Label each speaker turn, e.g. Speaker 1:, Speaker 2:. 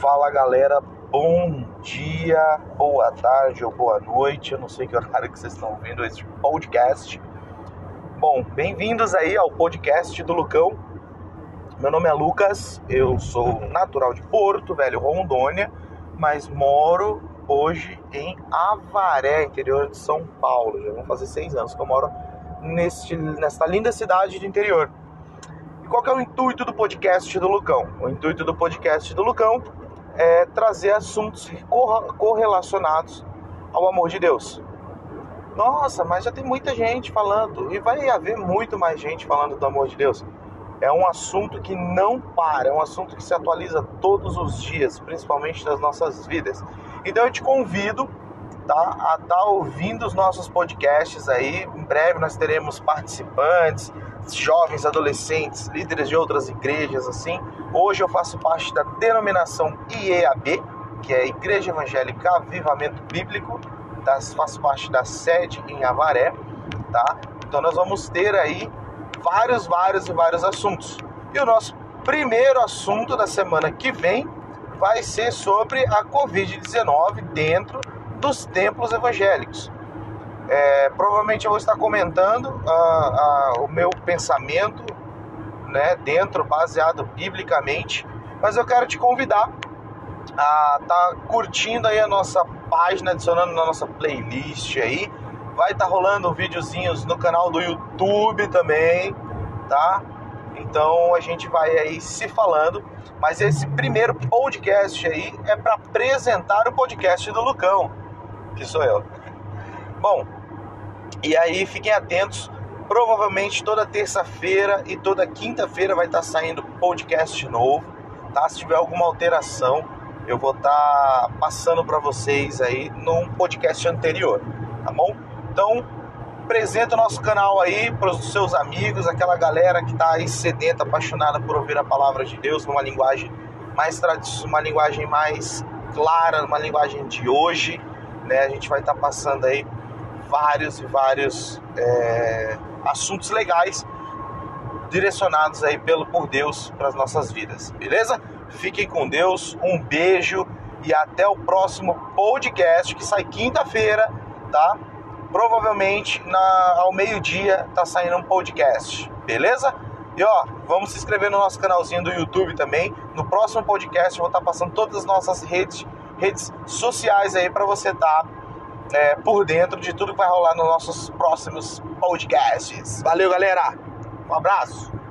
Speaker 1: Fala galera, bom dia, boa tarde ou boa noite. Eu não sei que horário que vocês estão ouvindo esse podcast. Bom, bem-vindos aí ao podcast do Lucão. Meu nome é Lucas, eu sou natural de Porto Velho, Rondônia, mas moro hoje em Avaré, interior de São Paulo. Já vão fazer seis anos que eu moro neste, nesta linda cidade de interior. E qual é o intuito do podcast do Lucão? O intuito do podcast do Lucão é trazer assuntos correlacionados ao amor de Deus. Nossa, mas já tem muita gente falando e vai haver muito mais gente falando do amor de Deus. É um assunto que não para, é um assunto que se atualiza todos os dias, principalmente nas nossas vidas. Então eu te convido tá, a estar tá ouvindo os nossos podcasts aí. Em breve nós teremos participantes, jovens, adolescentes, líderes de outras igrejas, assim. Hoje eu faço parte da denominação IEAB, que é Igreja Evangélica Avivamento Bíblico, tá? faço parte da sede em Avaré, tá? Então nós vamos ter aí vários, vários e vários assuntos. E o nosso primeiro assunto da semana que vem vai ser sobre a Covid-19 dentro dos templos evangélicos. É, provavelmente eu vou estar comentando uh, uh, o meu pensamento né, dentro, baseado biblicamente, mas eu quero te convidar a estar tá curtindo aí a nossa página, adicionando na nossa playlist aí. Vai estar tá rolando videozinhos no canal do YouTube também, tá? Então a gente vai aí se falando, mas esse primeiro podcast aí é para apresentar o podcast do Lucão, que sou eu. Bom, e aí fiquem atentos. Provavelmente toda terça-feira e toda quinta-feira vai estar saindo podcast novo, tá? Se tiver alguma alteração, eu vou estar passando para vocês aí num podcast anterior, tá bom? Então, apresenta o nosso canal aí para os seus amigos, aquela galera que está aí sedenta, apaixonada por ouvir a palavra de Deus numa linguagem mais tradicional, uma linguagem mais clara, uma linguagem de hoje, né? A gente vai estar passando aí vários e vários é, assuntos legais direcionados aí pelo por Deus para as nossas vidas, beleza? Fiquem com Deus, um beijo e até o próximo podcast que sai quinta-feira, tá? Provavelmente na, ao meio-dia tá saindo um podcast, beleza? E ó, vamos se inscrever no nosso canalzinho do YouTube também. No próximo podcast eu vou estar passando todas as nossas redes, redes sociais aí para você estar tá é, por dentro de tudo que vai rolar nos nossos próximos podcasts. Valeu, galera! Um abraço!